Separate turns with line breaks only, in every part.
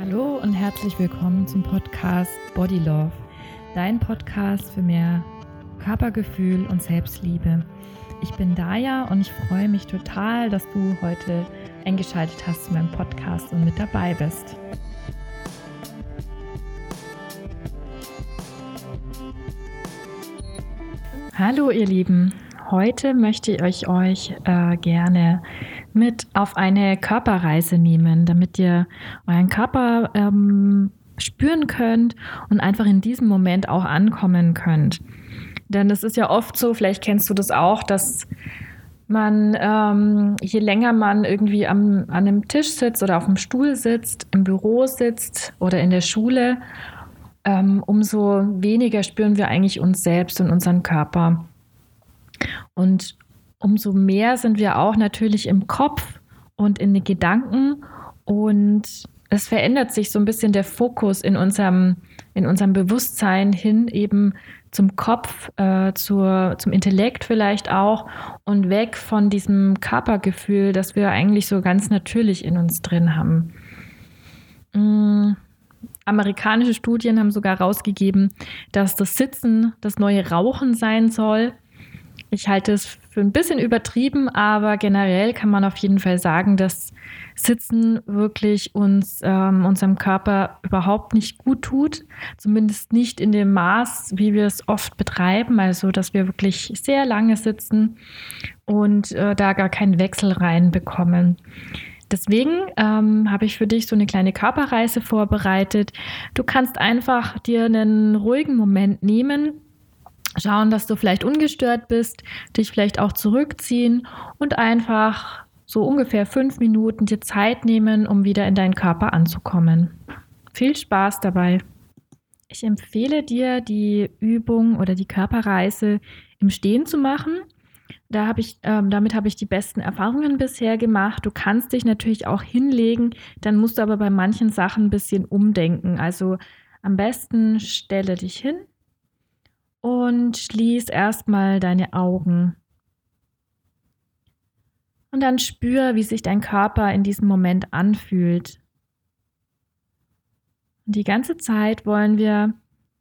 Hallo und herzlich willkommen zum Podcast Body Love, dein Podcast für mehr Körpergefühl und Selbstliebe. Ich bin Daya und ich freue mich total, dass du heute eingeschaltet hast zu meinem Podcast und mit dabei bist. Hallo ihr Lieben, heute möchte ich euch äh, gerne mit auf eine Körperreise nehmen, damit ihr euren Körper ähm, spüren könnt und einfach in diesem Moment auch ankommen könnt. Denn es ist ja oft so, vielleicht kennst du das auch, dass man, ähm, je länger man irgendwie am, an einem Tisch sitzt oder auf dem Stuhl sitzt, im Büro sitzt oder in der Schule, ähm, umso weniger spüren wir eigentlich uns selbst und unseren Körper. Und umso mehr sind wir auch natürlich im Kopf und in den Gedanken und es verändert sich so ein bisschen der Fokus in unserem, in unserem Bewusstsein hin eben zum Kopf, äh, zur, zum Intellekt vielleicht auch und weg von diesem Körpergefühl, das wir eigentlich so ganz natürlich in uns drin haben. Mhm. Amerikanische Studien haben sogar herausgegeben, dass das Sitzen das neue Rauchen sein soll. Ich halte es für ein bisschen übertrieben, aber generell kann man auf jeden Fall sagen, dass Sitzen wirklich uns, ähm, unserem Körper überhaupt nicht gut tut. Zumindest nicht in dem Maß, wie wir es oft betreiben. Also, dass wir wirklich sehr lange sitzen und äh, da gar keinen Wechsel reinbekommen. Deswegen ähm, habe ich für dich so eine kleine Körperreise vorbereitet. Du kannst einfach dir einen ruhigen Moment nehmen, schauen, dass du vielleicht ungestört bist, dich vielleicht auch zurückziehen und einfach so ungefähr fünf Minuten dir Zeit nehmen, um wieder in deinen Körper anzukommen. Viel Spaß dabei. Ich empfehle dir, die Übung oder die Körperreise im Stehen zu machen. Da habe ich, ähm, damit habe ich die besten Erfahrungen bisher gemacht. Du kannst dich natürlich auch hinlegen, dann musst du aber bei manchen Sachen ein bisschen umdenken. Also am besten stelle dich hin, und schließ erstmal deine Augen. Und dann spür, wie sich dein Körper in diesem Moment anfühlt. Und die ganze Zeit wollen wir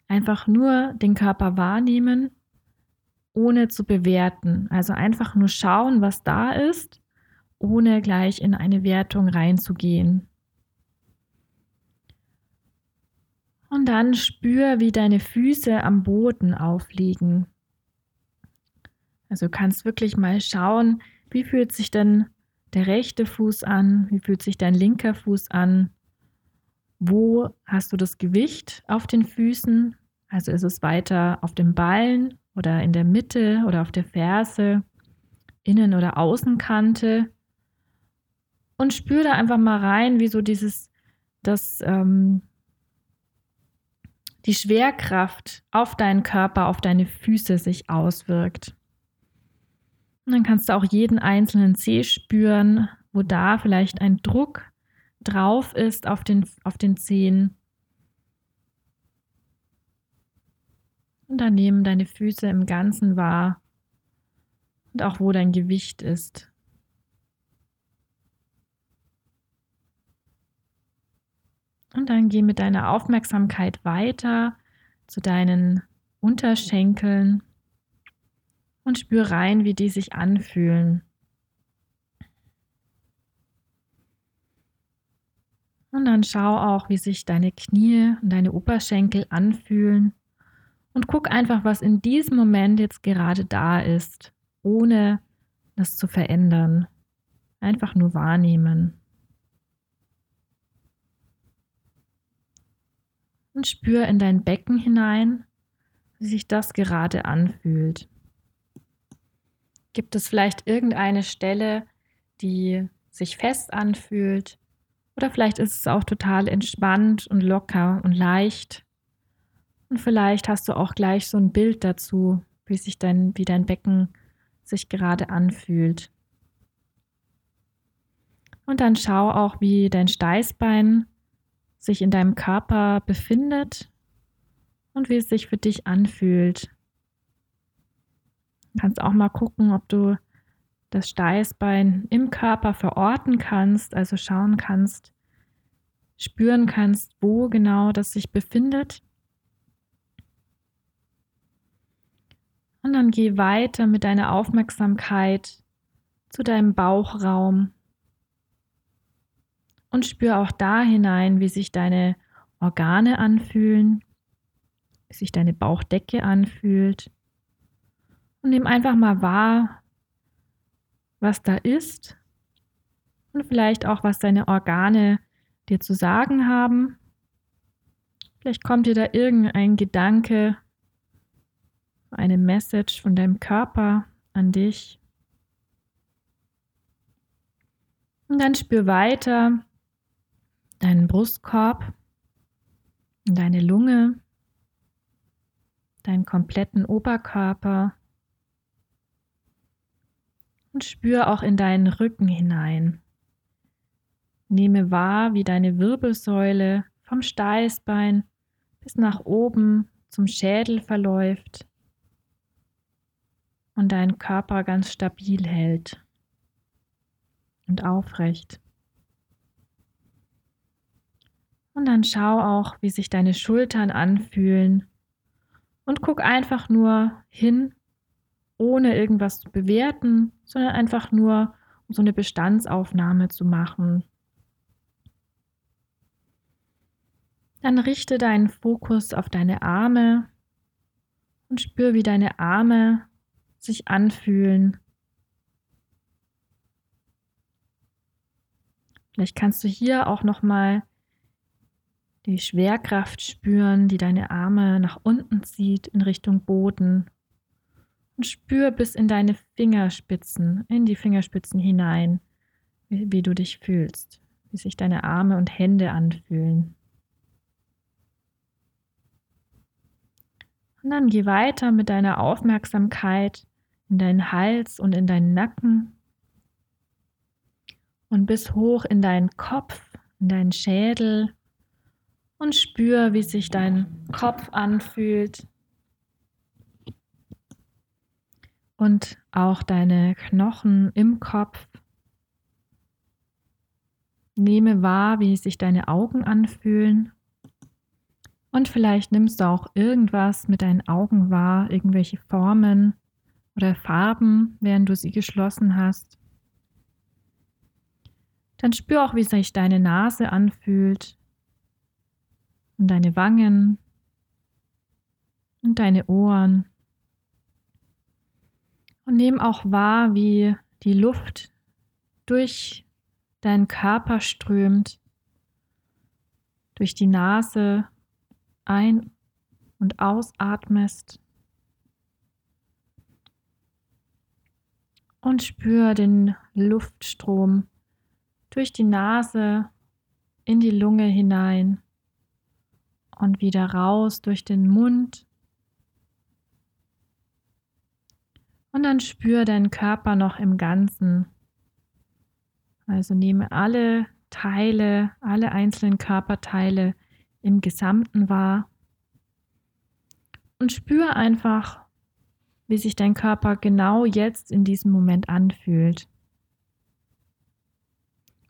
einfach nur den Körper wahrnehmen, ohne zu bewerten. Also einfach nur schauen, was da ist, ohne gleich in eine Wertung reinzugehen. Und dann spür, wie deine Füße am Boden aufliegen. Also kannst wirklich mal schauen, wie fühlt sich denn der rechte Fuß an, wie fühlt sich dein linker Fuß an, wo hast du das Gewicht auf den Füßen, also ist es weiter auf dem Ballen oder in der Mitte oder auf der Ferse, Innen- oder Außenkante? Und spür da einfach mal rein, wie so dieses, das ähm, die Schwerkraft auf deinen Körper, auf deine Füße sich auswirkt. Und dann kannst du auch jeden einzelnen Zeh spüren, wo da vielleicht ein Druck drauf ist auf den, auf den Zehen. Und dann nehmen deine Füße im Ganzen wahr und auch wo dein Gewicht ist. Und dann geh mit deiner Aufmerksamkeit weiter zu deinen Unterschenkeln und spür rein, wie die sich anfühlen. Und dann schau auch, wie sich deine Knie und deine Oberschenkel anfühlen. Und guck einfach, was in diesem Moment jetzt gerade da ist, ohne das zu verändern. Einfach nur wahrnehmen. Und spür in dein Becken hinein, wie sich das gerade anfühlt. Gibt es vielleicht irgendeine Stelle, die sich fest anfühlt? Oder vielleicht ist es auch total entspannt und locker und leicht. Und vielleicht hast du auch gleich so ein Bild dazu, wie sich dein, wie dein Becken sich gerade anfühlt. Und dann schau auch, wie dein Steißbein sich in deinem Körper befindet und wie es sich für dich anfühlt. Du kannst auch mal gucken, ob du das Steißbein im Körper verorten kannst, also schauen kannst, spüren kannst, wo genau das sich befindet. Und dann geh weiter mit deiner Aufmerksamkeit zu deinem Bauchraum und spür auch da hinein, wie sich deine Organe anfühlen, wie sich deine Bauchdecke anfühlt. Und nimm einfach mal wahr, was da ist und vielleicht auch, was deine Organe dir zu sagen haben. Vielleicht kommt dir da irgendein Gedanke, eine Message von deinem Körper an dich. Und dann spür weiter deinen Brustkorb, deine Lunge, deinen kompletten Oberkörper und spür auch in deinen Rücken hinein. Nehme wahr, wie deine Wirbelsäule vom Steißbein bis nach oben zum Schädel verläuft und deinen Körper ganz stabil hält und aufrecht. Und dann schau auch, wie sich deine Schultern anfühlen und guck einfach nur hin, ohne irgendwas zu bewerten, sondern einfach nur, um so eine Bestandsaufnahme zu machen. Dann richte deinen Fokus auf deine Arme und spür, wie deine Arme sich anfühlen. Vielleicht kannst du hier auch noch mal die Schwerkraft spüren, die deine Arme nach unten zieht in Richtung Boden. Und spür bis in deine Fingerspitzen, in die Fingerspitzen hinein, wie, wie du dich fühlst, wie sich deine Arme und Hände anfühlen. Und dann geh weiter mit deiner Aufmerksamkeit in deinen Hals und in deinen Nacken und bis hoch in deinen Kopf, in deinen Schädel und spür, wie sich dein Kopf anfühlt und auch deine Knochen im Kopf. Nehme wahr, wie sich deine Augen anfühlen und vielleicht nimmst du auch irgendwas mit deinen Augen wahr, irgendwelche Formen oder Farben, während du sie geschlossen hast. Dann spür auch, wie sich deine Nase anfühlt und deine Wangen und deine Ohren. Und nimm auch wahr, wie die Luft durch deinen Körper strömt, durch die Nase ein- und ausatmest. Und spür den Luftstrom durch die Nase in die Lunge hinein und wieder raus durch den Mund. Und dann spür deinen Körper noch im Ganzen. Also nehme alle Teile, alle einzelnen Körperteile im Gesamten wahr. Und spür einfach, wie sich dein Körper genau jetzt in diesem Moment anfühlt.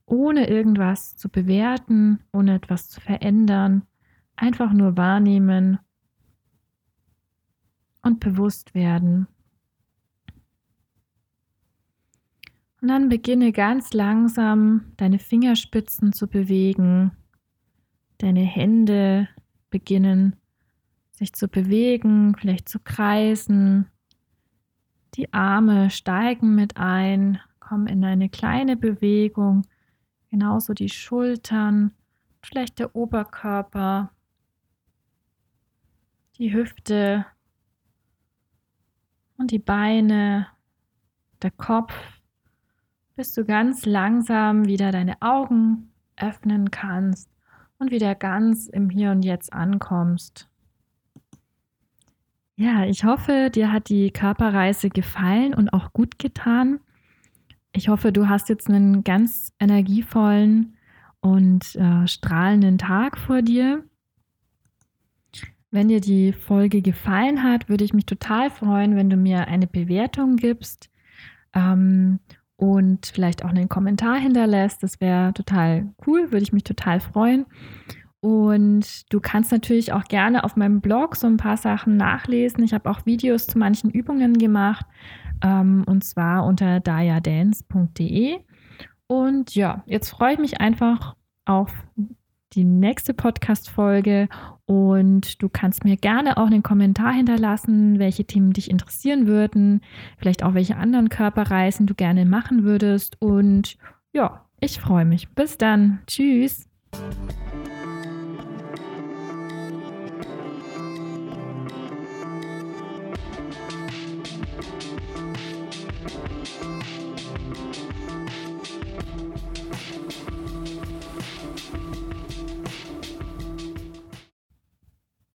Ohne irgendwas zu bewerten, ohne etwas zu verändern, einfach nur wahrnehmen und bewusst werden. Und dann beginne ganz langsam deine Fingerspitzen zu bewegen Deine Hände beginnen sich zu bewegen, vielleicht zu kreisen. Die Arme steigen mit ein, kommen in eine kleine Bewegung, genauso die Schultern, vielleicht der Oberkörper, die Hüfte und die Beine, der Kopf, bis du ganz langsam wieder deine Augen öffnen kannst und wieder ganz im Hier und Jetzt ankommst. Ja, ich hoffe, dir hat die Körperreise gefallen und auch gut getan. Ich hoffe, du hast jetzt einen ganz energievollen und äh, strahlenden Tag vor dir. Wenn dir die Folge gefallen hat, würde ich mich total freuen, wenn du mir eine Bewertung gibst ähm, und vielleicht auch einen Kommentar hinterlässt. Das wäre total cool, würde ich mich total freuen. Und du kannst natürlich auch gerne auf meinem Blog so ein paar Sachen nachlesen. Ich habe auch Videos zu manchen Übungen gemacht, ähm, und zwar unter dayadance.de. Und ja, jetzt freue ich mich einfach auf die nächste Podcast-Folge und du kannst mir gerne auch einen Kommentar hinterlassen, welche Themen dich interessieren würden, vielleicht auch welche anderen Körperreisen du gerne machen würdest. Und ja, ich freue mich. Bis dann. Tschüss.